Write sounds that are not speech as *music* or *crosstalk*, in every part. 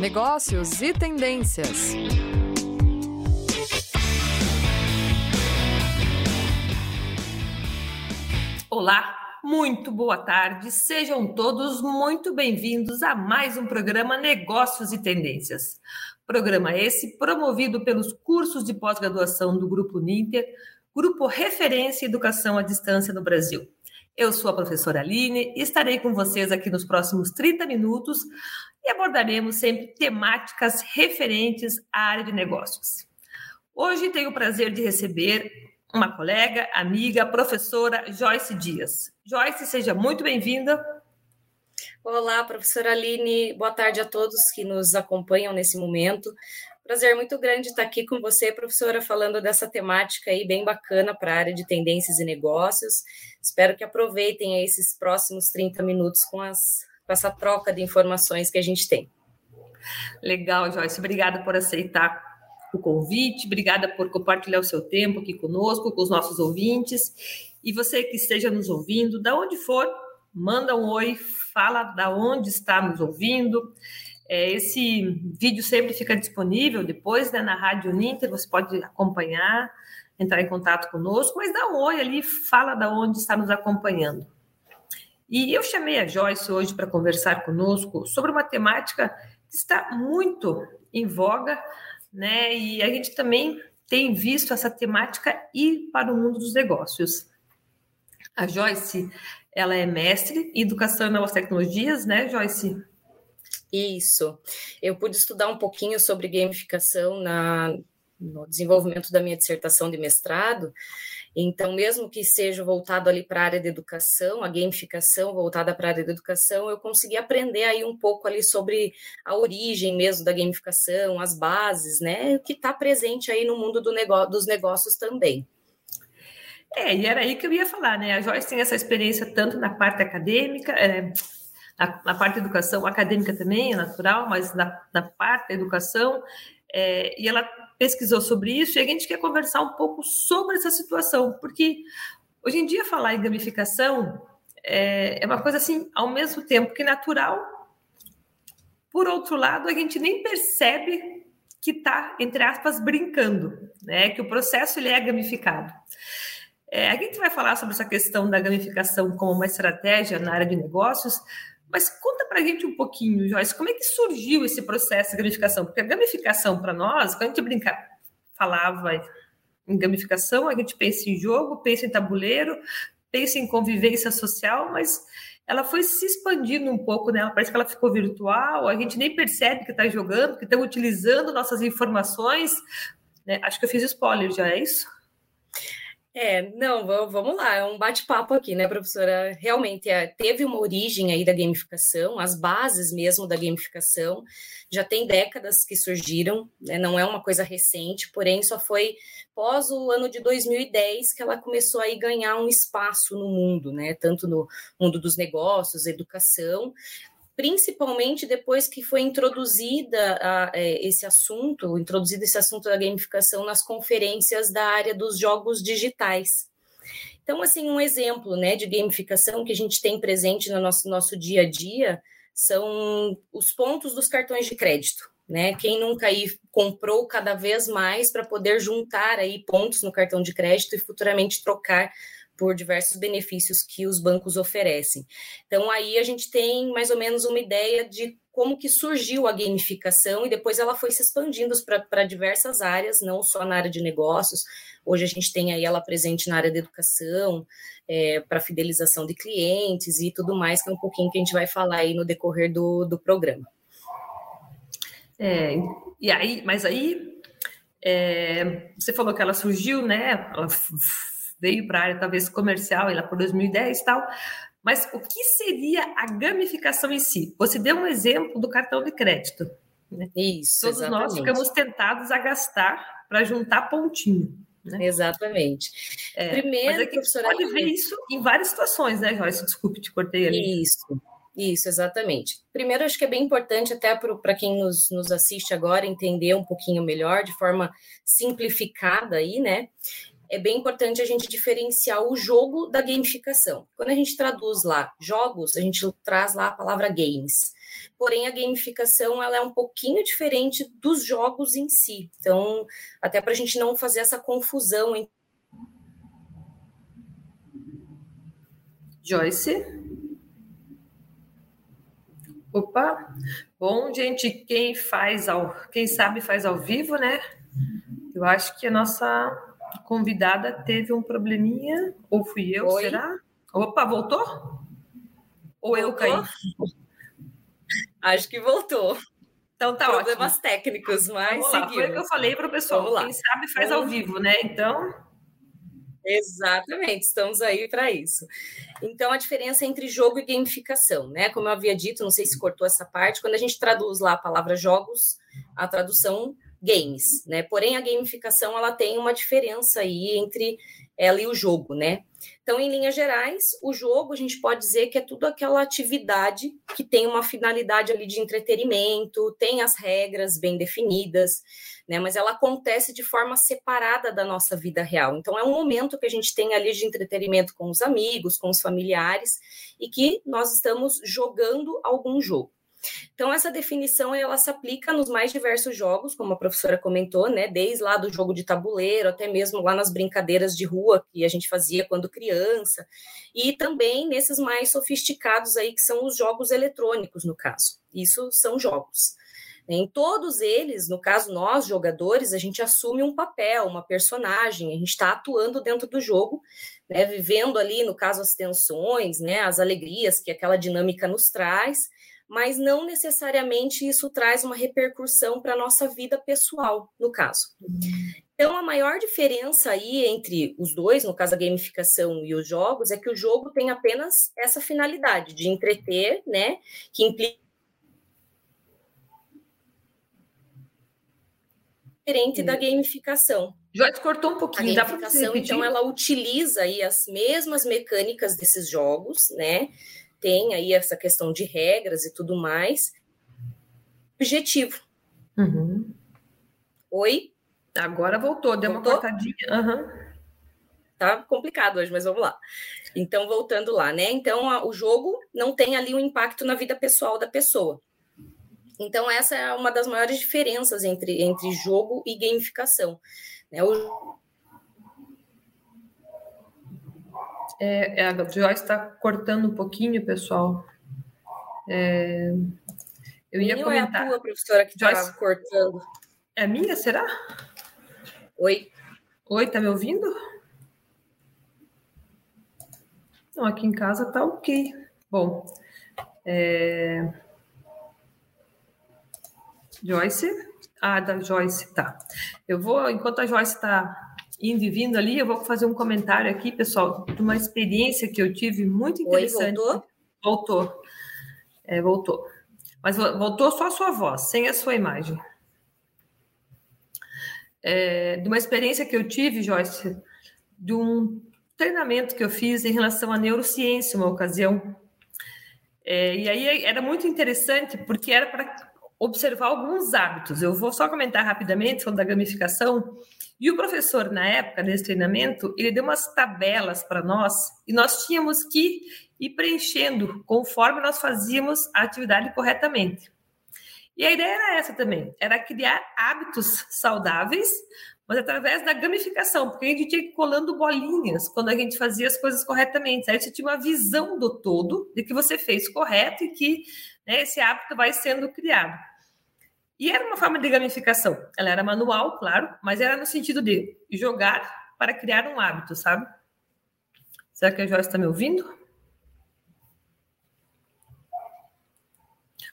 negócios e tendências. Olá, muito boa tarde. Sejam todos muito bem-vindos a mais um programa Negócios e Tendências. Programa esse promovido pelos cursos de pós-graduação do Grupo Ninter, grupo referência em educação à distância no Brasil. Eu sou a professora Aline e estarei com vocês aqui nos próximos 30 minutos e abordaremos sempre temáticas referentes à área de negócios. Hoje tenho o prazer de receber uma colega, amiga, professora Joyce Dias. Joyce, seja muito bem-vinda. Olá, professora Aline, boa tarde a todos que nos acompanham nesse momento. Prazer muito grande estar aqui com você, professora, falando dessa temática aí bem bacana para a área de tendências e negócios. Espero que aproveitem esses próximos 30 minutos com, as, com essa troca de informações que a gente tem. Legal, Joyce. Obrigada por aceitar o convite, obrigada por compartilhar o seu tempo aqui conosco, com os nossos ouvintes. E você que esteja nos ouvindo, da onde for, manda um oi, fala da onde está nos ouvindo. É, esse vídeo sempre fica disponível depois né, na Rádio Ninter, você pode acompanhar, entrar em contato conosco, mas dá um oi ali, fala da onde está nos acompanhando. E eu chamei a Joyce hoje para conversar conosco sobre uma temática que está muito em voga, né? E a gente também tem visto essa temática ir para o mundo dos negócios. A Joyce, ela é mestre em educação e novas tecnologias, né, Joyce? Isso. Eu pude estudar um pouquinho sobre gamificação na, no desenvolvimento da minha dissertação de mestrado. Então, mesmo que seja voltado ali para a área de educação, a gamificação voltada para a área de educação, eu consegui aprender aí um pouco ali sobre a origem mesmo da gamificação, as bases, né, que está presente aí no mundo do negócio, dos negócios também. É, e era aí que eu ia falar, né? A Joyce tem essa experiência tanto na parte acadêmica, é, na, na, parte da educação acadêmica também, é natural, mas na, na parte da educação, é, e ela pesquisou sobre isso, e a gente quer conversar um pouco sobre essa situação, porque hoje em dia falar em gamificação é, é uma coisa assim, ao mesmo tempo que natural, por outro lado, a gente nem percebe que está, entre aspas, brincando, né? Que o processo ele é gamificado. É, a gente vai falar sobre essa questão da gamificação como uma estratégia na área de negócios, mas conta para a gente um pouquinho, Joyce, como é que surgiu esse processo de gamificação? Porque a gamificação para nós, quando a gente brinca, falava em gamificação, a gente pensa em jogo, pensa em tabuleiro, pensa em convivência social, mas ela foi se expandindo um pouco, né? Parece que ela ficou virtual, a gente nem percebe que está jogando, que estão utilizando nossas informações. Né? Acho que eu fiz spoiler já, é isso? É, não, vamos lá, é um bate-papo aqui, né, professora? Realmente é, teve uma origem aí da gamificação, as bases mesmo da gamificação, já tem décadas que surgiram, né, não é uma coisa recente, porém só foi pós o ano de 2010 que ela começou a ganhar um espaço no mundo, né, tanto no mundo dos negócios, educação, principalmente depois que foi introduzida a, é, esse assunto, introduzido esse assunto da gamificação nas conferências da área dos jogos digitais. Então, assim, um exemplo né, de gamificação que a gente tem presente no nosso, nosso dia a dia são os pontos dos cartões de crédito. Né? Quem nunca aí comprou cada vez mais para poder juntar aí pontos no cartão de crédito e futuramente trocar por diversos benefícios que os bancos oferecem. Então aí a gente tem mais ou menos uma ideia de como que surgiu a gamificação e depois ela foi se expandindo para diversas áreas, não só na área de negócios. Hoje a gente tem aí ela presente na área da educação, é, para fidelização de clientes e tudo mais, que é um pouquinho que a gente vai falar aí no decorrer do, do programa. É, e aí, mas aí é, você falou que ela surgiu, né? Ela veio para a área talvez comercial, lá por 2010 e tal. Mas o que seria a gamificação em si? Você deu um exemplo do cartão de crédito. Né? Isso. Todos exatamente. nós ficamos tentados a gastar para juntar pontinho. Né? Exatamente. É, Primeiro, mas é que professora, pode ver isso em várias situações, né, Joyce? Desculpe, te cortei ali. Isso. Isso, exatamente. Primeiro, acho que é bem importante, até para quem nos, nos assiste agora, entender um pouquinho melhor, de forma simplificada aí, né? É bem importante a gente diferenciar o jogo da gamificação. Quando a gente traduz lá jogos, a gente traz lá a palavra games. porém a gamificação ela é um pouquinho diferente dos jogos em si. Então, até para a gente não fazer essa confusão. Em... Joyce? Opa! Bom, gente, quem faz ao, quem sabe faz ao vivo, né? Eu acho que a nossa convidada teve um probleminha, ou fui eu, Oi? será? Opa, voltou? Ou voltou? eu caí? Acho que voltou. Então tá Problemas ótimo. técnicos, mas Vamos lá, foi o que eu falei para o pessoal. Quem sabe faz ao vivo, né? Então. Exatamente, estamos aí para isso. Então, a diferença entre jogo e gamificação, né? Como eu havia dito, não sei se cortou essa parte, quando a gente traduz lá a palavra jogos, a tradução games, né? Porém, a gamificação ela tem uma diferença aí entre ela e o jogo, né? Então, em linhas gerais, o jogo a gente pode dizer que é tudo aquela atividade que tem uma finalidade ali de entretenimento, tem as regras bem definidas, né? Mas ela acontece de forma separada da nossa vida real. Então, é um momento que a gente tem ali de entretenimento com os amigos, com os familiares, e que nós estamos jogando algum jogo. Então, essa definição ela se aplica nos mais diversos jogos, como a professora comentou, né? Desde lá do jogo de tabuleiro, até mesmo lá nas brincadeiras de rua que a gente fazia quando criança, e também nesses mais sofisticados aí, que são os jogos eletrônicos, no caso. Isso são jogos. Em todos eles, no caso nós, jogadores, a gente assume um papel, uma personagem, a gente está atuando dentro do jogo, né, vivendo ali, no caso, as tensões, né, as alegrias que aquela dinâmica nos traz, mas não necessariamente isso traz uma repercussão para a nossa vida pessoal, no caso. Então, a maior diferença aí entre os dois, no caso a gamificação e os jogos, é que o jogo tem apenas essa finalidade de entreter, né, que implica diferente da gamificação. Joyce cortou um pouquinho. A gamificação, então, ela utiliza aí as mesmas mecânicas desses jogos, né? Tem aí essa questão de regras e tudo mais. Objetivo. Uhum. Oi? Agora voltou, deu voltou? uma cortadinha. Uhum. Tá complicado hoje, mas vamos lá. Então, voltando lá, né? Então, a, o jogo não tem ali um impacto na vida pessoal da pessoa. Então, essa é uma das maiores diferenças entre, entre jogo e gamificação. Né? O, É, é, a Joyce está cortando um pouquinho, pessoal. É, eu ia minha comentar. é a tua, professora, que está cortando? É a minha, será? Oi. Oi, tá me ouvindo? Não, aqui em casa tá ok. Bom, é... Joyce? Ah, da Joyce, tá. Eu vou, enquanto a Joyce está indo e vindo ali, eu vou fazer um comentário aqui, pessoal, de uma experiência que eu tive muito interessante. Oi, voltou? Voltou. É, voltou. Mas voltou só a sua voz, sem a sua imagem. É, de uma experiência que eu tive, Joyce, de um treinamento que eu fiz em relação à neurociência, uma ocasião. É, e aí era muito interessante, porque era para observar alguns hábitos. Eu vou só comentar rapidamente falando da gamificação. E o professor, na época desse treinamento, ele deu umas tabelas para nós e nós tínhamos que ir preenchendo conforme nós fazíamos a atividade corretamente. E a ideia era essa também, era criar hábitos saudáveis, mas através da gamificação, porque a gente tinha que ir colando bolinhas quando a gente fazia as coisas corretamente. Aí você tinha uma visão do todo, de que você fez correto e que né, esse hábito vai sendo criado. E era uma forma de gamificação. Ela era manual, claro, mas era no sentido de jogar para criar um hábito, sabe? Será que a Joyce está me ouvindo?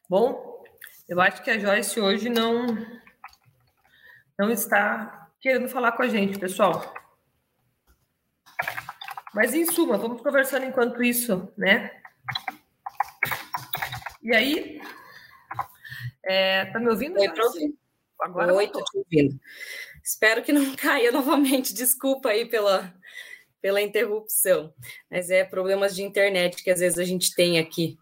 Bom, eu acho que a Joyce hoje não não está querendo falar com a gente, pessoal. Mas em suma, vamos conversando enquanto isso, né? E aí, é, tá me ouvindo? Oi, Agora Oi, tô te ouvindo. Espero que não *laughs* caia novamente. Desculpa aí pela, pela interrupção. Mas é problemas de internet que às vezes a gente tem aqui.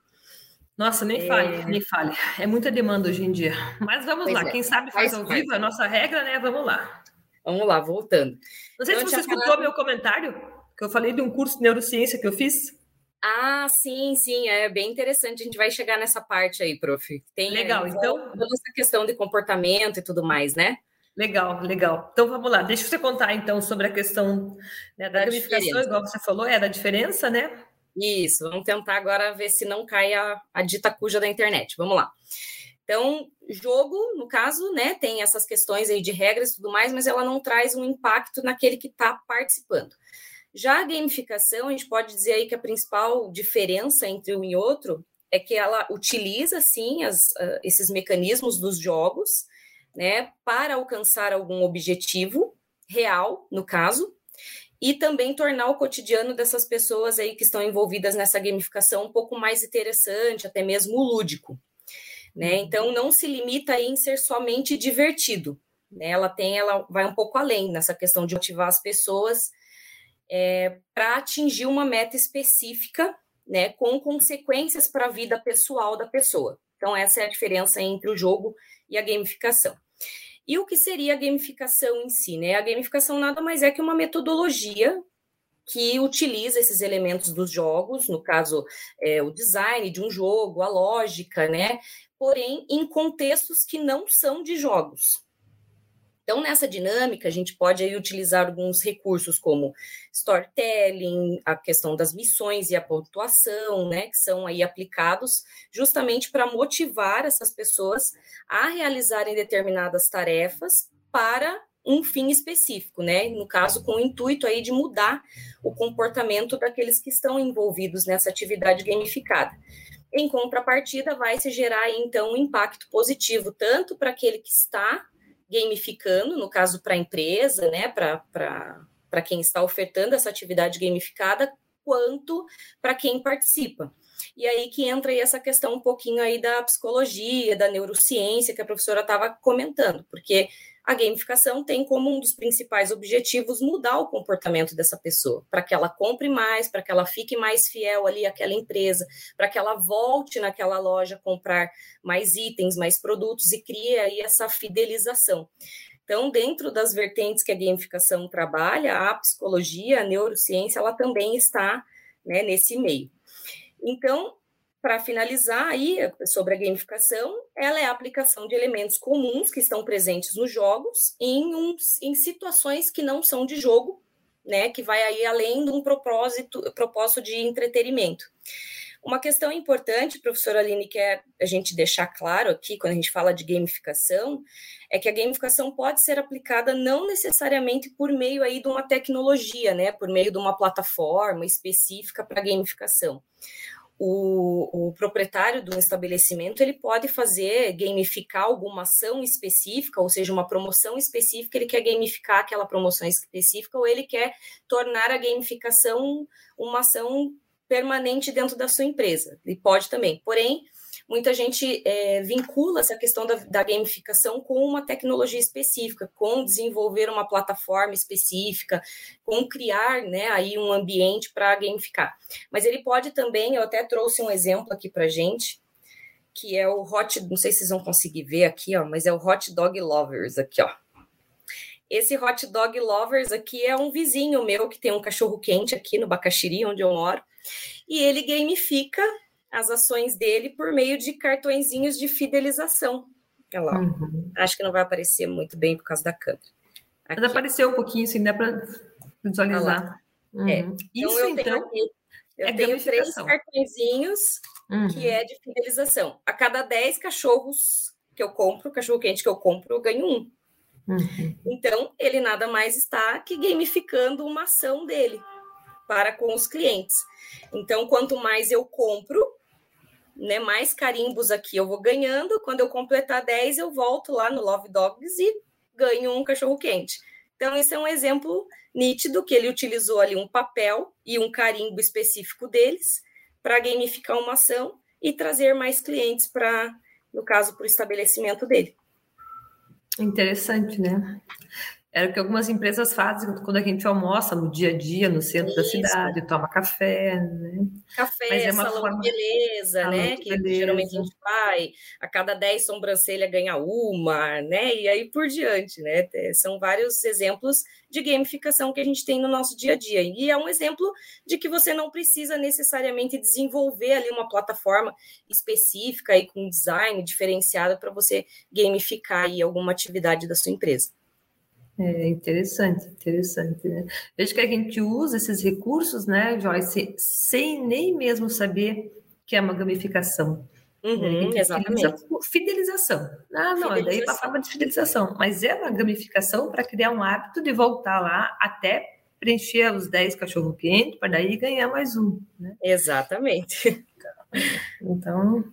Nossa, nem é... fale, nem fale. É muita demanda hoje em dia. Mas vamos pois lá. É. Quem sabe faz, faz ao vivo, a nossa regra, né? Vamos lá. Vamos lá, voltando. Não sei então, se você escutou falado... meu comentário, que eu falei de um curso de neurociência que eu fiz. Ah, sim, sim, é bem interessante. A gente vai chegar nessa parte aí, prof. Tem legal. Então, toda essa questão de comportamento e tudo mais, né? Legal, legal. Então vamos lá. Deixa você contar então sobre a questão né, da, da gamificação, igual você falou, é da diferença, né? Isso. Vamos tentar agora ver se não cai a, a dita cuja da internet. Vamos lá. Então, jogo, no caso, né, tem essas questões aí de regras e tudo mais, mas ela não traz um impacto naquele que está participando. Já a gamificação, a gente pode dizer aí que a principal diferença entre um e outro é que ela utiliza, sim, as, uh, esses mecanismos dos jogos, né, para alcançar algum objetivo real, no caso, e também tornar o cotidiano dessas pessoas aí que estão envolvidas nessa gamificação um pouco mais interessante, até mesmo lúdico, né? Uhum. Então não se limita em ser somente divertido, né? Ela tem, ela vai um pouco além nessa questão de motivar as pessoas é, para atingir uma meta específica, né, com consequências para a vida pessoal da pessoa. Então, essa é a diferença entre o jogo e a gamificação. E o que seria a gamificação em si? Né? A gamificação nada mais é que uma metodologia que utiliza esses elementos dos jogos, no caso, é, o design de um jogo, a lógica, né? Porém, em contextos que não são de jogos. Então, nessa dinâmica, a gente pode aí utilizar alguns recursos como storytelling, a questão das missões e a pontuação, né, que são aí aplicados justamente para motivar essas pessoas a realizarem determinadas tarefas para um fim específico, né? No caso, com o intuito aí de mudar o comportamento daqueles que estão envolvidos nessa atividade gamificada. Em contrapartida, vai se gerar então um impacto positivo tanto para aquele que está gamificando, no caso para a empresa, né, para quem está ofertando essa atividade gamificada, quanto para quem participa. E aí que entra aí essa questão um pouquinho aí da psicologia, da neurociência que a professora estava comentando, porque a gamificação tem como um dos principais objetivos mudar o comportamento dessa pessoa, para que ela compre mais, para que ela fique mais fiel ali àquela empresa, para que ela volte naquela loja comprar mais itens, mais produtos e crie aí essa fidelização. Então, dentro das vertentes que a gamificação trabalha, a psicologia, a neurociência, ela também está né, nesse meio. Então, para finalizar aí sobre a gamificação, ela é a aplicação de elementos comuns que estão presentes nos jogos em, um, em situações que não são de jogo, né, que vai aí além de um propósito, propósito de entretenimento. Uma questão importante, professora Aline, que é a gente deixar claro aqui, quando a gente fala de gamificação, é que a gamificação pode ser aplicada não necessariamente por meio aí de uma tecnologia, né, por meio de uma plataforma específica para gamificação o, o, proprietário do estabelecimento ele pode fazer gamificar alguma ação específica, ou seja, uma promoção específica, ele quer gamificar aquela promoção específica, ou ele quer tornar a gamificação uma ação permanente dentro da sua empresa. Ele pode também. Porém, muita gente é, vincula essa questão da, da, gamificação com uma tecnologia específica, com desenvolver uma plataforma específica, com criar né, aí um ambiente para gamificar. Mas ele pode também, eu até trouxe um exemplo aqui para gente, que é o Hot, não sei se vocês vão conseguir ver aqui, ó, mas é o Hot Dog Lovers aqui, ó. Esse Hot Dog Lovers aqui é um vizinho meu que tem um cachorro quente aqui no Bacaxiri, onde eu moro, e ele gamifica as ações dele por meio de cartõezinhos de fidelização. Olha lá, uhum. acho que não vai aparecer muito bem por causa da câmera. Aqui. Mas apareceu um pouquinho, assim, dá para visualizar. Uhum. É. Então, Isso, eu então, tenho, aqui, eu é tenho três cartõezinhos uhum. que é de fidelização. A cada 10 cachorros que eu compro, cachorro quente que eu compro, eu ganho um. Uhum. Então, ele nada mais está que gamificando uma ação dele para com os clientes. Então, quanto mais eu compro, né, mais carimbos aqui eu vou ganhando. Quando eu completar 10, eu volto lá no Love Dogs e ganho um cachorro quente. Então, esse é um exemplo nítido que ele utilizou ali um papel e um carimbo específico deles para gamificar uma ação e trazer mais clientes para, no caso, para o estabelecimento dele. Interessante, né? Era o que algumas empresas fazem quando a gente almoça no dia a dia, no centro Isso. da cidade, toma café, né? Café, é salão forma... de beleza, salão né? De que beleza. geralmente a gente vai, a cada 10 sobrancelha ganha uma, né? E aí por diante, né? São vários exemplos de gamificação que a gente tem no nosso dia a dia. E é um exemplo de que você não precisa necessariamente desenvolver ali uma plataforma específica e com design diferenciado para você gamificar aí alguma atividade da sua empresa. É interessante, interessante, né? Vejo que a gente usa esses recursos, né, Joyce, sem nem mesmo saber que é uma gamificação. Uhum, exatamente. Fidelização. Ah, não, fidelização. daí passava de fidelização. Mas é uma gamificação para criar um hábito de voltar lá até preencher os 10 cachorro-quente, para daí ganhar mais um. Né? Exatamente. Então,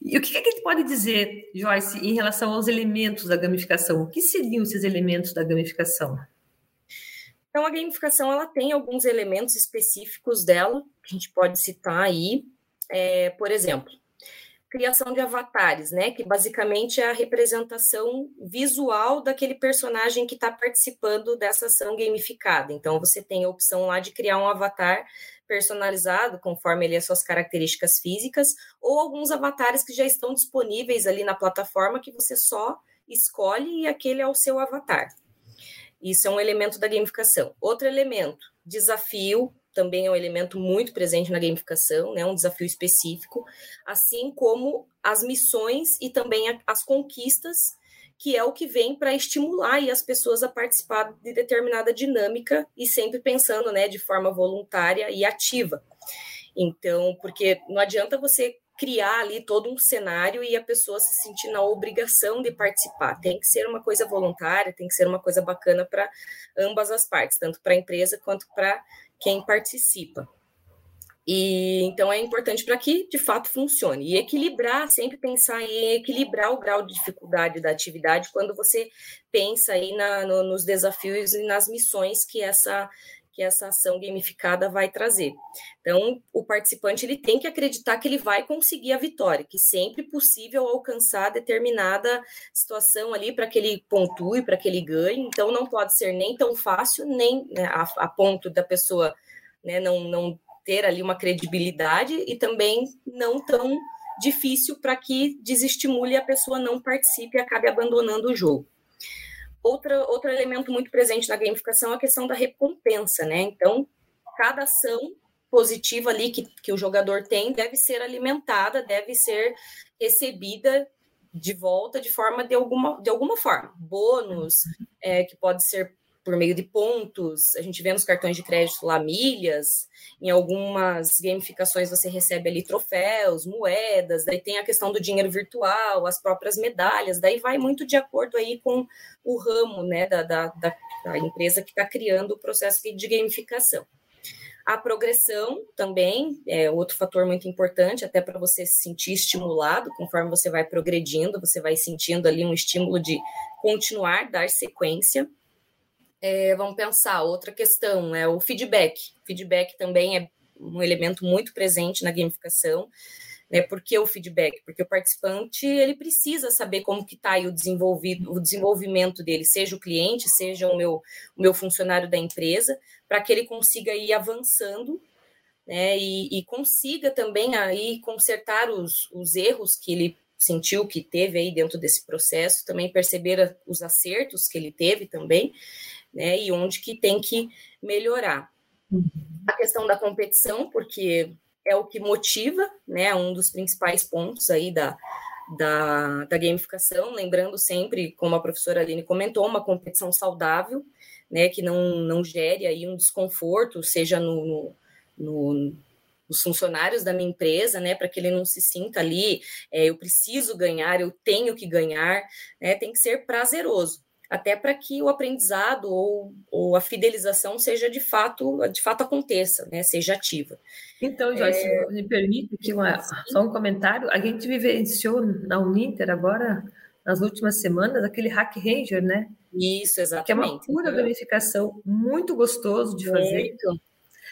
e o que, que a gente pode dizer, Joyce, em relação aos elementos da gamificação? O que seriam esses elementos da gamificação? Então, a gamificação ela tem alguns elementos específicos dela, que a gente pode citar aí. É, por exemplo, criação de avatares, né? Que basicamente é a representação visual daquele personagem que está participando dessa ação gamificada. Então, você tem a opção lá de criar um avatar personalizado conforme ele as suas características físicas, ou alguns avatares que já estão disponíveis ali na plataforma que você só escolhe e aquele é o seu avatar. Isso é um elemento da gamificação. Outro elemento, desafio, também é um elemento muito presente na gamificação, né, um desafio específico, assim como as missões e também as conquistas que é o que vem para estimular as pessoas a participar de determinada dinâmica e sempre pensando né, de forma voluntária e ativa. Então, porque não adianta você criar ali todo um cenário e a pessoa se sentir na obrigação de participar. Tem que ser uma coisa voluntária, tem que ser uma coisa bacana para ambas as partes, tanto para a empresa quanto para quem participa. E então é importante para que de fato funcione. E equilibrar, sempre pensar em equilibrar o grau de dificuldade da atividade quando você pensa aí na, no, nos desafios e nas missões que essa que essa ação gamificada vai trazer. Então, o participante ele tem que acreditar que ele vai conseguir a vitória, que sempre possível alcançar determinada situação ali para que ele pontue, para que ele ganhe. Então, não pode ser nem tão fácil, nem né, a, a ponto da pessoa né, não, não ter ali uma credibilidade e também não tão difícil para que desestimule a pessoa não participe e acabe abandonando o jogo. Outra, outro elemento muito presente na gamificação é a questão da recompensa, né? Então, cada ação positiva ali que, que o jogador tem deve ser alimentada, deve ser recebida de volta de forma de alguma, de alguma forma. Bônus, é, que pode ser por meio de pontos, a gente vê nos cartões de crédito lá milhas, em algumas gamificações você recebe ali troféus, moedas, daí tem a questão do dinheiro virtual, as próprias medalhas, daí vai muito de acordo aí com o ramo né, da, da, da, da empresa que está criando o processo de gamificação. A progressão também é outro fator muito importante, até para você se sentir estimulado, conforme você vai progredindo, você vai sentindo ali um estímulo de continuar, dar sequência. É, vamos pensar, outra questão é o feedback. Feedback também é um elemento muito presente na gamificação. Né? Por que o feedback? Porque o participante ele precisa saber como que está o, desenvolvido, o desenvolvimento dele, seja o cliente, seja o meu, o meu funcionário da empresa, para que ele consiga ir avançando né? e, e consiga também aí consertar os, os erros que ele sentiu que teve aí dentro desse processo, também perceber os acertos que ele teve também, né? E onde que tem que melhorar. A questão da competição, porque é o que motiva, né? Um dos principais pontos aí da, da, da gamificação, lembrando sempre, como a professora Aline comentou, uma competição saudável, né? Que não, não gere aí um desconforto, seja no, no, no os funcionários da minha empresa, né, para que ele não se sinta ali, é, eu preciso ganhar, eu tenho que ganhar, né, tem que ser prazeroso até para que o aprendizado ou, ou, a fidelização seja de fato, de fato aconteça, né, seja ativa. Então, Joyce, é... me permite que uma, só um comentário. A gente vivenciou na Uninter agora, nas últimas semanas, aquele Hack Ranger, né? Isso, exatamente. Que é uma pura gamificação, muito gostoso de fazer. Muito.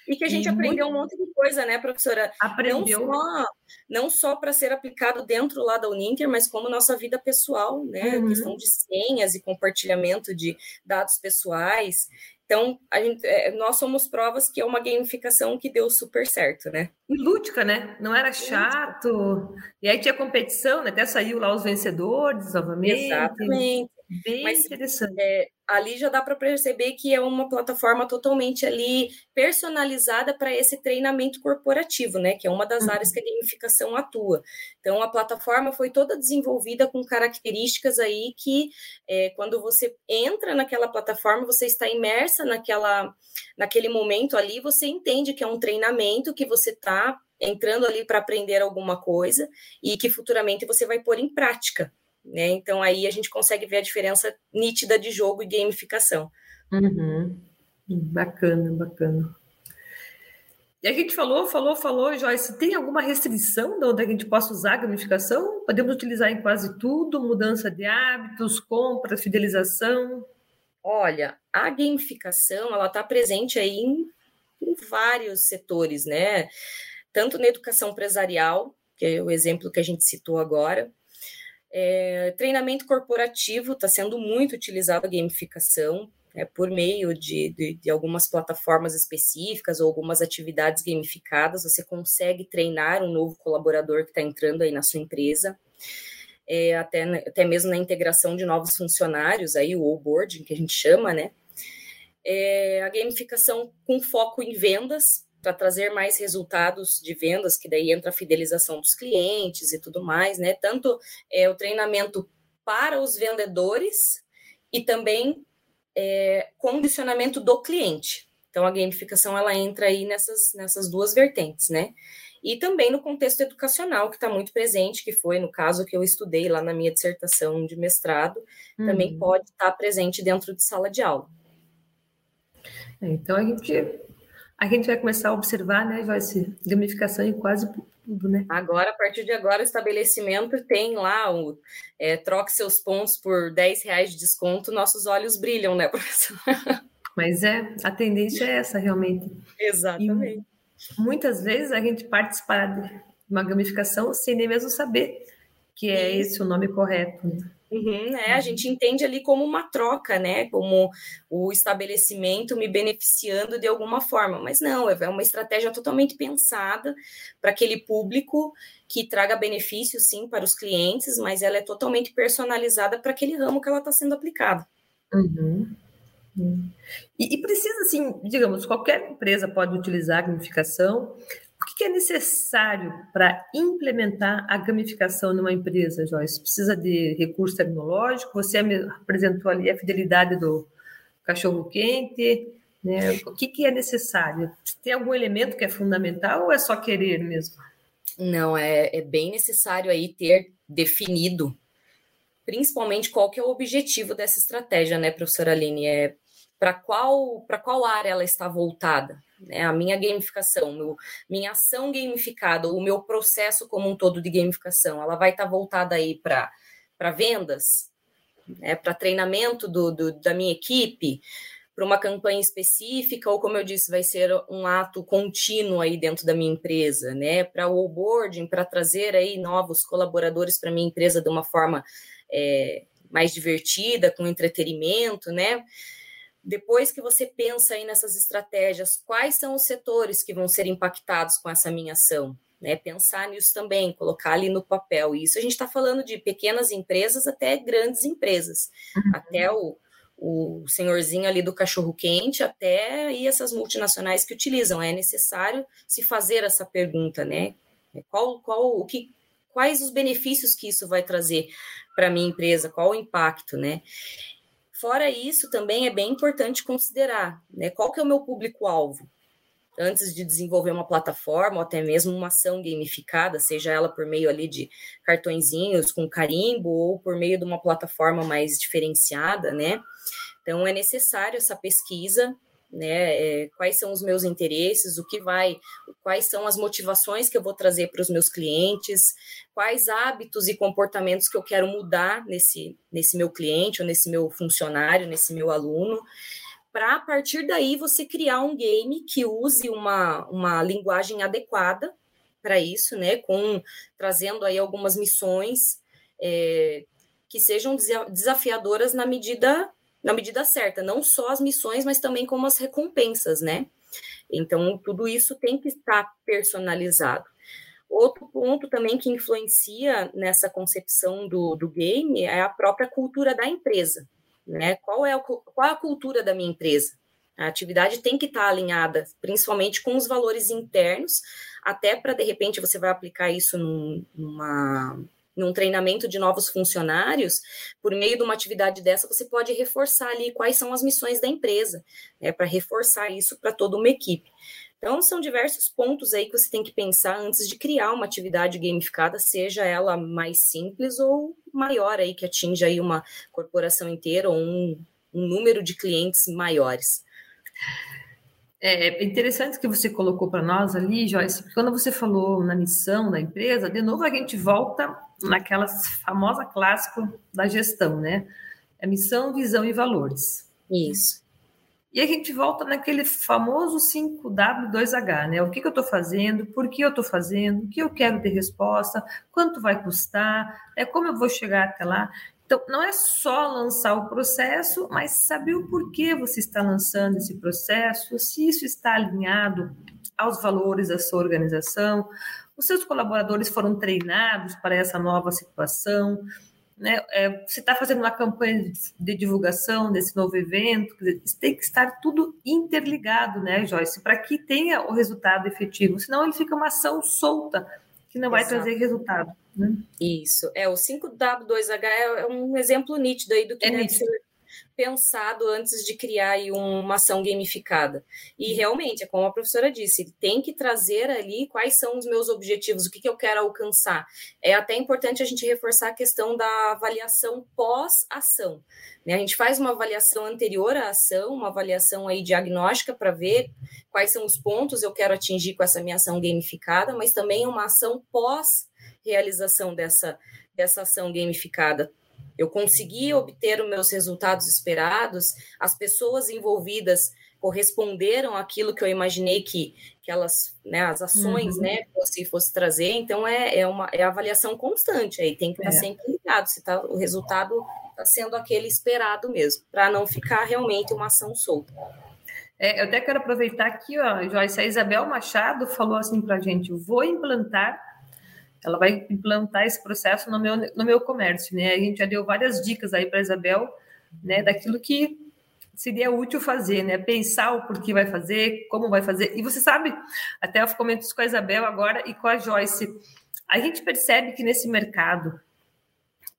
E que a gente e aprendeu muito... um monte de coisa, né, professora? Aprendeu. Não só, não só para ser aplicado dentro lá da Uninter, mas como nossa vida pessoal, né? Uhum. Questão de senhas e compartilhamento de dados pessoais. Então, a gente, é, nós somos provas que é uma gamificação que deu super certo, né? E lúdica, né? Não era chato. E aí tinha competição, né? Até saiu lá os vencedores novamente. Exatamente. Bem Mas, interessante. É, ali já dá para perceber que é uma plataforma totalmente ali personalizada para esse treinamento corporativo, né? Que é uma das uhum. áreas que a gamificação atua. Então, a plataforma foi toda desenvolvida com características aí que, é, quando você entra naquela plataforma, você está imersa naquela, naquele momento ali, você entende que é um treinamento que você está entrando ali para aprender alguma coisa e que futuramente você vai pôr em prática. Né? Então aí a gente consegue ver a diferença nítida de jogo e gamificação. Uhum. Bacana, bacana. E a gente falou, falou, falou, Joyce, tem alguma restrição de onde a gente possa usar a gamificação? Podemos utilizar em quase tudo, mudança de hábitos, compra, fidelização? Olha, a gamificação, ela está presente aí em, em vários setores, né? Tanto na educação empresarial, que é o exemplo que a gente citou agora, é, treinamento corporativo está sendo muito utilizado a gamificação é, por meio de, de, de, algumas plataformas específicas ou algumas atividades gamificadas. Você consegue treinar um novo colaborador que está entrando aí na sua empresa. É, até, até mesmo na integração de novos funcionários, aí o onboarding, que a gente chama, né? É, a gamificação com foco em vendas, para trazer mais resultados de vendas, que daí entra a fidelização dos clientes e tudo mais, né? Tanto é, o treinamento para os vendedores e também é, condicionamento do cliente. Então a gamificação ela entra aí nessas, nessas duas vertentes, né? E também no contexto educacional, que está muito presente, que foi no caso que eu estudei lá na minha dissertação de mestrado, uhum. também pode estar tá presente dentro de sala de aula. É, então a gente a gente vai começar a observar, né, Joyce, gamificação em quase tudo, né? Agora, a partir de agora, o estabelecimento tem lá o é, troque seus pontos por 10 reais de desconto, nossos olhos brilham, né, *laughs* professor? Mas é, a tendência é essa, realmente. Exatamente. E muitas vezes a gente participa de uma gamificação sem nem mesmo saber que é esse o nome correto. Né? Uhum, é, a gente entende ali como uma troca, né? Como o estabelecimento me beneficiando de alguma forma, mas não, é uma estratégia totalmente pensada para aquele público que traga benefício, sim, para os clientes, mas ela é totalmente personalizada para aquele ramo que ela está sendo aplicada. Uhum. E, e, precisa, assim, digamos, qualquer empresa pode utilizar a gamificação, que é necessário para implementar a gamificação numa empresa, Joyce? Precisa de recurso tecnológico? Você apresentou ali a fidelidade do cachorro-quente. Né? O que, é necessário? Tem algum elemento que é fundamental ou é só querer mesmo? Não, é, é bem necessário aí ter definido, principalmente qual que é o objetivo dessa estratégia, né, professora Aline? É para qual, qual área ela está voltada? Né, a minha gamificação, meu, minha ação gamificada, o meu processo como um todo de gamificação, ela vai estar tá voltada aí para vendas, né, para treinamento do, do, da minha equipe, para uma campanha específica, ou como eu disse, vai ser um ato contínuo aí dentro da minha empresa, né? Para o onboarding, para trazer aí novos colaboradores para minha empresa de uma forma é, mais divertida, com entretenimento, né? Depois que você pensa aí nessas estratégias, quais são os setores que vão ser impactados com essa minha ação? Né, pensar nisso também, colocar ali no papel. E isso a gente está falando de pequenas empresas até grandes empresas, uhum. até o, o senhorzinho ali do cachorro quente, até e essas multinacionais que utilizam. É necessário se fazer essa pergunta, né? Qual, qual o que, quais os benefícios que isso vai trazer para a minha empresa? Qual o impacto, né? Fora isso, também é bem importante considerar né, qual que é o meu público-alvo. Antes de desenvolver uma plataforma ou até mesmo uma ação gamificada, seja ela por meio ali de cartõezinhos com carimbo ou por meio de uma plataforma mais diferenciada, né? Então é necessário essa pesquisa né? É, quais são os meus interesses, o que vai, quais são as motivações que eu vou trazer para os meus clientes, quais hábitos e comportamentos que eu quero mudar nesse, nesse meu cliente ou nesse meu funcionário, nesse meu aluno, para a partir daí você criar um game que use uma, uma linguagem adequada para isso, né? Com trazendo aí algumas missões é, que sejam desafiadoras na medida na medida certa, não só as missões, mas também como as recompensas, né? Então, tudo isso tem que estar personalizado. Outro ponto também que influencia nessa concepção do, do game é a própria cultura da empresa. Né? Qual, é o, qual é a cultura da minha empresa? A atividade tem que estar alinhada, principalmente com os valores internos, até para, de repente, você vai aplicar isso num, numa, num treinamento de novos funcionários, por meio de uma atividade dessa, você pode reforçar ali quais são as missões da empresa, né, para reforçar isso para toda uma equipe. Então, são diversos pontos aí que você tem que pensar antes de criar uma atividade gamificada, seja ela mais simples ou maior aí, que atinja aí uma corporação inteira ou um, um número de clientes maiores. É interessante que você colocou para nós ali, Joyce, porque quando você falou na missão da empresa, de novo a gente volta naquela famosa clássico da gestão, né? É missão, visão e valores. Isso. E a gente volta naquele famoso 5W2H, né? O que, que eu estou fazendo, por que eu estou fazendo, o que eu quero ter resposta, quanto vai custar, é como eu vou chegar até lá. Então, não é só lançar o processo, mas saber o porquê você está lançando esse processo, se isso está alinhado aos valores da sua organização, os seus colaboradores foram treinados para essa nova situação, né? É, você está fazendo uma campanha de divulgação desse novo evento, dizer, tem que estar tudo interligado, né, Joyce, para que tenha o resultado efetivo, senão ele fica uma ação solta que não vai Exato. trazer resultado. Né? Isso, é o 5W2H é um exemplo nítido aí do que é deve nítido. ser pensado antes de criar uma ação gamificada. E uhum. realmente, é como a professora disse, tem que trazer ali quais são os meus objetivos, o que, que eu quero alcançar. É até importante a gente reforçar a questão da avaliação pós-ação. Né? A gente faz uma avaliação anterior à ação, uma avaliação aí diagnóstica para ver quais são os pontos eu quero atingir com essa minha ação gamificada, mas também uma ação pós-realização dessa, dessa ação gamificada eu consegui obter os meus resultados esperados, as pessoas envolvidas corresponderam àquilo que eu imaginei que, que elas, né, as ações, uhum. né, fosse, fosse trazer, então é, é uma é avaliação constante, aí tem que estar é. sempre ligado se tá, o resultado está sendo aquele esperado mesmo, para não ficar realmente uma ação solta. É, eu até quero aproveitar aqui, ó, Joyce, a Isabel Machado falou assim para a gente, vou implantar ela vai implantar esse processo no meu, no meu comércio, né? A gente já deu várias dicas aí para a Isabel, né, daquilo que seria útil fazer, né? Pensar o porquê vai fazer, como vai fazer. E você sabe, até eu comento isso com a Isabel agora e com a Joyce, a gente percebe que nesse mercado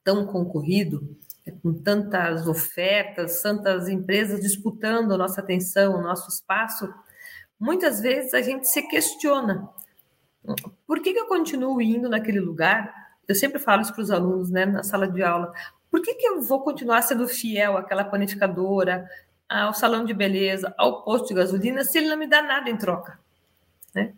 tão concorrido, com tantas ofertas, tantas empresas disputando a nossa atenção, o nosso espaço, muitas vezes a gente se questiona por que, que eu continuo indo naquele lugar? Eu sempre falo isso para os alunos, né, na sala de aula. Por que, que eu vou continuar sendo fiel àquela panificadora, ao salão de beleza, ao posto de gasolina, se ele não me dá nada em troca? Né?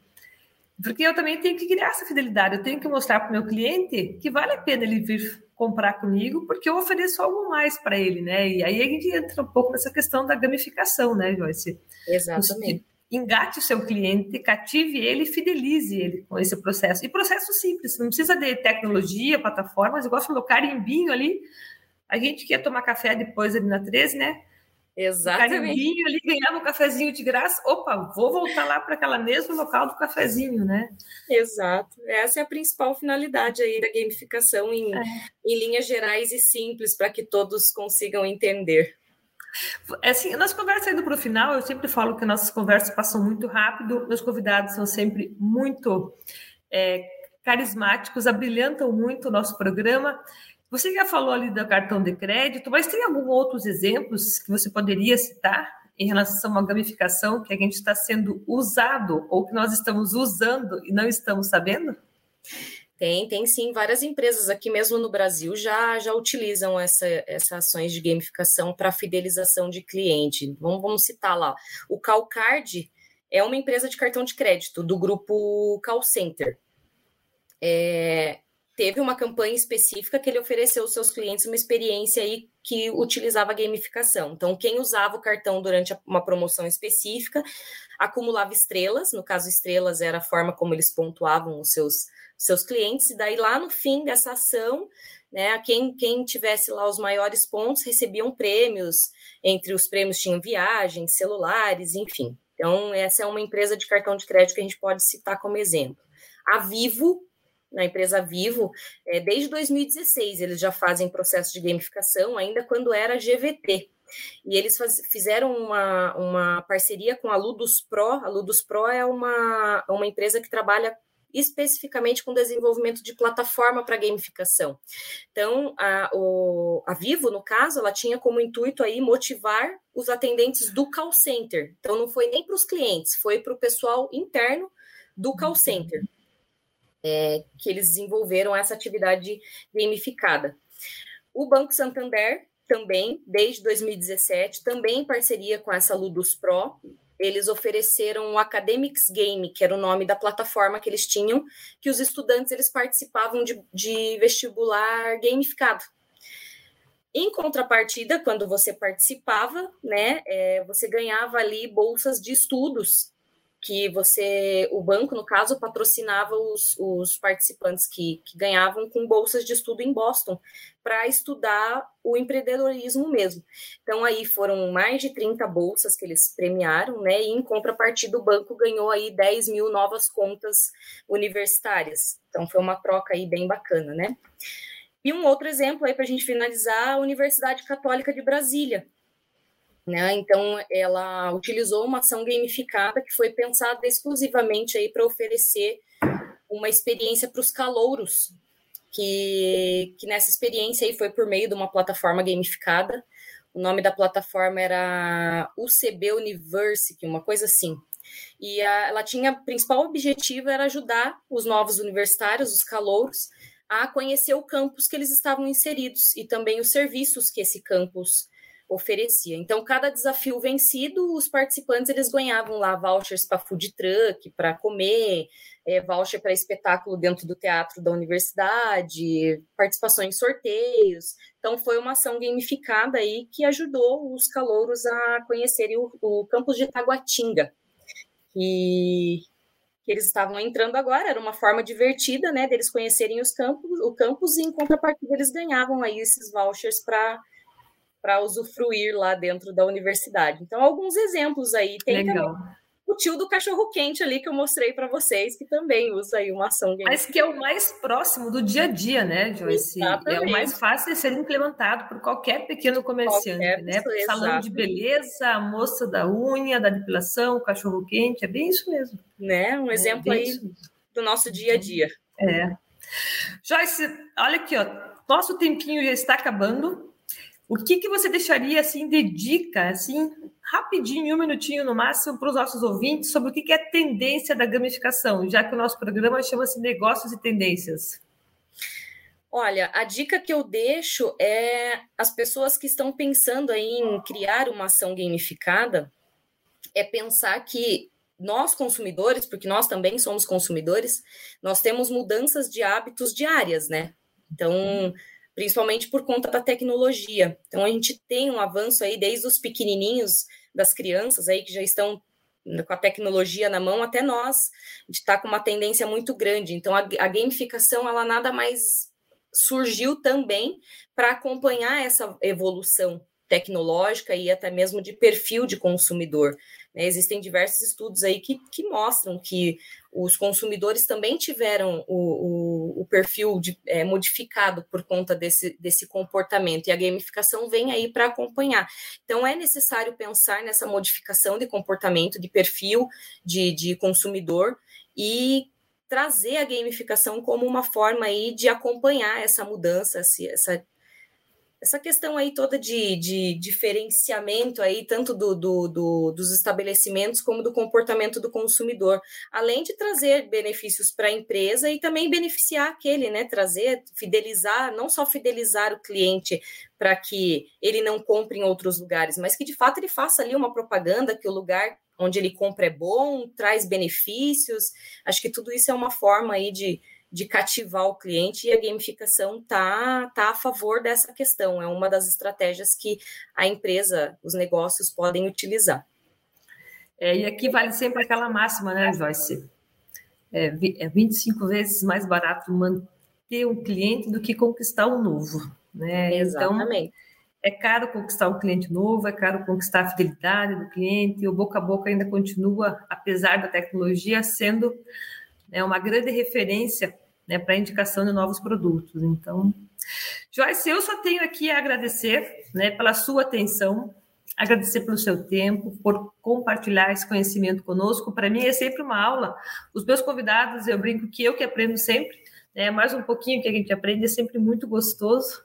Porque eu também tenho que criar essa fidelidade, eu tenho que mostrar para o meu cliente que vale a pena ele vir comprar comigo, porque eu ofereço algo mais para ele, né? E aí a gente entra um pouco nessa questão da gamificação, né, Joyce? Exatamente engate o seu cliente, cative ele, fidelize ele com esse processo. E processo simples, não precisa de tecnologia, plataformas, igual falou, carimbinho ali. A gente quer tomar café depois ali na 13, né? Exatamente. Carimbinho ali, ganhava um cafezinho de graça. Opa, vou voltar lá para aquela mesmo local do cafezinho, né? Exato. Essa é a principal finalidade aí da gamificação em, é. em linhas gerais e simples, para que todos consigam entender. É assim, nas conversas indo para o final, eu sempre falo que nossas conversas passam muito rápido, meus convidados são sempre muito é, carismáticos, abrilhantam muito o nosso programa. Você já falou ali do cartão de crédito, mas tem alguns outros exemplos que você poderia citar em relação à gamificação que a gente está sendo usado ou que nós estamos usando e não estamos sabendo? Tem, tem sim. Várias empresas aqui mesmo no Brasil já, já utilizam essa, essas ações de gamificação para fidelização de cliente. Vamos, vamos citar lá. O Calcard é uma empresa de cartão de crédito do grupo Call Center. É, teve uma campanha específica que ele ofereceu aos seus clientes uma experiência aí que utilizava gamificação. Então, quem usava o cartão durante uma promoção específica acumulava estrelas, no caso, estrelas era a forma como eles pontuavam os seus, seus clientes, e daí lá no fim dessa ação, né, quem, quem tivesse lá os maiores pontos recebiam prêmios, entre os prêmios tinham viagens, celulares, enfim. Então, essa é uma empresa de cartão de crédito que a gente pode citar como exemplo. A Vivo na empresa Vivo, é, desde 2016 eles já fazem processo de gamificação, ainda quando era GVT. E eles faz, fizeram uma, uma parceria com a Ludus Pro. A Ludus Pro é uma, uma empresa que trabalha especificamente com desenvolvimento de plataforma para gamificação. Então, a, o, a Vivo, no caso, ela tinha como intuito aí motivar os atendentes do call center. Então, não foi nem para os clientes, foi para o pessoal interno do call center é, que eles desenvolveram essa atividade gamificada. O Banco Santander também, desde 2017, também em parceria com essa Ludus Pro, eles ofereceram o Academics Game, que era o nome da plataforma que eles tinham, que os estudantes eles participavam de, de vestibular gamificado. Em contrapartida, quando você participava, né, é, você ganhava ali bolsas de estudos que você, o banco, no caso, patrocinava os, os participantes que, que ganhavam com bolsas de estudo em Boston para estudar o empreendedorismo mesmo. Então, aí foram mais de 30 bolsas que eles premiaram, né? E em contrapartida, o banco ganhou aí 10 mil novas contas universitárias. Então, foi uma troca aí bem bacana, né? E um outro exemplo aí para a gente finalizar, a Universidade Católica de Brasília, né? Então, ela utilizou uma ação gamificada que foi pensada exclusivamente aí para oferecer uma experiência para os calouros, que, que nessa experiência aí foi por meio de uma plataforma gamificada. O nome da plataforma era UCB University, uma coisa assim. E a, ela tinha, o principal objetivo era ajudar os novos universitários, os calouros, a conhecer o campus que eles estavam inseridos e também os serviços que esse campus oferecia. Então, cada desafio vencido, os participantes eles ganhavam lá vouchers para food truck, para comer, é, voucher para espetáculo dentro do teatro da universidade, participação em sorteios. Então, foi uma ação gamificada aí que ajudou os calouros a conhecerem o, o campus de Taguatinga, que, que eles estavam entrando agora, era uma forma divertida, né, deles conhecerem os campos, o campus, e em contrapartida eles ganhavam aí esses vouchers para para usufruir lá dentro da universidade. Então, alguns exemplos aí. Tem Legal. o tio do cachorro quente ali que eu mostrei para vocês, que também usa aí uma ação. Mas que é o mais próximo do dia a dia, né, Joyce? Exatamente. É o mais fácil de ser implementado por qualquer pequeno comerciante, qualquer né? Pessoa, Salão de beleza, a moça da unha, da depilação, o cachorro quente, é bem isso mesmo. Né? Um é exemplo é aí do nosso dia a dia. É. Joyce, olha aqui, ó. Nosso tempinho já está acabando. O que, que você deixaria assim de dica, assim, rapidinho, um minutinho no máximo, para os nossos ouvintes sobre o que, que é tendência da gamificação, já que o nosso programa chama-se Negócios e Tendências? Olha, a dica que eu deixo é as pessoas que estão pensando em criar uma ação gamificada, é pensar que nós consumidores, porque nós também somos consumidores, nós temos mudanças de hábitos diárias, né? Então, principalmente por conta da tecnologia. Então a gente tem um avanço aí desde os pequenininhos das crianças aí que já estão com a tecnologia na mão até nós. A gente está com uma tendência muito grande. Então a, a gamificação ela nada mais surgiu também para acompanhar essa evolução tecnológica e até mesmo de perfil de consumidor. Né? Existem diversos estudos aí que, que mostram que os consumidores também tiveram o, o, o perfil de, é, modificado por conta desse, desse comportamento, e a gamificação vem aí para acompanhar. Então, é necessário pensar nessa modificação de comportamento, de perfil de, de consumidor e trazer a gamificação como uma forma aí de acompanhar essa mudança, essa essa questão aí toda de, de diferenciamento aí, tanto do, do, do, dos estabelecimentos como do comportamento do consumidor, além de trazer benefícios para a empresa e também beneficiar aquele, né? Trazer, fidelizar, não só fidelizar o cliente para que ele não compre em outros lugares, mas que de fato ele faça ali uma propaganda que o lugar onde ele compra é bom, traz benefícios. Acho que tudo isso é uma forma aí de, de cativar o cliente e a gamificação tá, tá a favor dessa questão. É uma das estratégias que a empresa, os negócios podem utilizar. É, e aqui vale sempre aquela máxima, né, Joyce? É, é 25 vezes mais barato manter um cliente do que conquistar um novo. Né? Então, Exatamente. Então, é caro conquistar um cliente novo, é caro conquistar a fidelidade do cliente, e o boca a boca ainda continua, apesar da tecnologia, sendo né, uma grande referência né, para indicação de novos produtos. Então, Joyce, eu só tenho aqui a agradecer né, pela sua atenção, agradecer pelo seu tempo, por compartilhar esse conhecimento conosco. Para mim é sempre uma aula. Os meus convidados, eu brinco que eu que aprendo sempre, né, mais um pouquinho que a gente aprende, é sempre muito gostoso.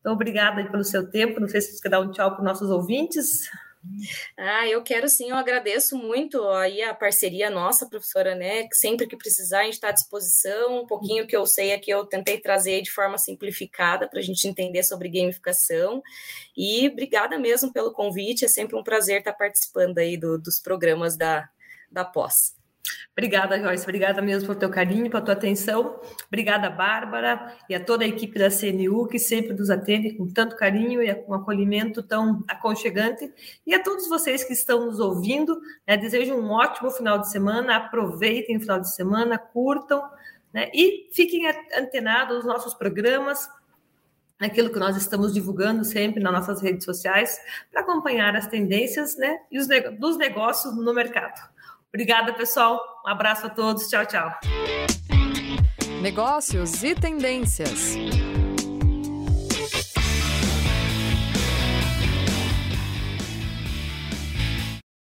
Então, obrigada pelo seu tempo. Não sei se você quer dar um tchau para os nossos ouvintes. Ah, eu quero sim, eu agradeço muito aí a parceria nossa, professora, né? Sempre que precisar, a gente está à disposição. Um pouquinho que eu sei aqui, eu tentei trazer de forma simplificada para a gente entender sobre gamificação. E obrigada mesmo pelo convite, é sempre um prazer estar participando aí do, dos programas da, da pós. Obrigada, Joyce. Obrigada mesmo pelo teu carinho, pela tua atenção. Obrigada, Bárbara, e a toda a equipe da CNU, que sempre nos atende com tanto carinho e com um acolhimento tão aconchegante. E a todos vocês que estão nos ouvindo, né, desejo um ótimo final de semana. Aproveitem o final de semana, curtam né, e fiquem antenados aos nossos programas, aquilo que nós estamos divulgando sempre nas nossas redes sociais, para acompanhar as tendências né, e os dos negócios no mercado. Obrigada, pessoal. Um abraço a todos. Tchau, tchau. Negócios e tendências.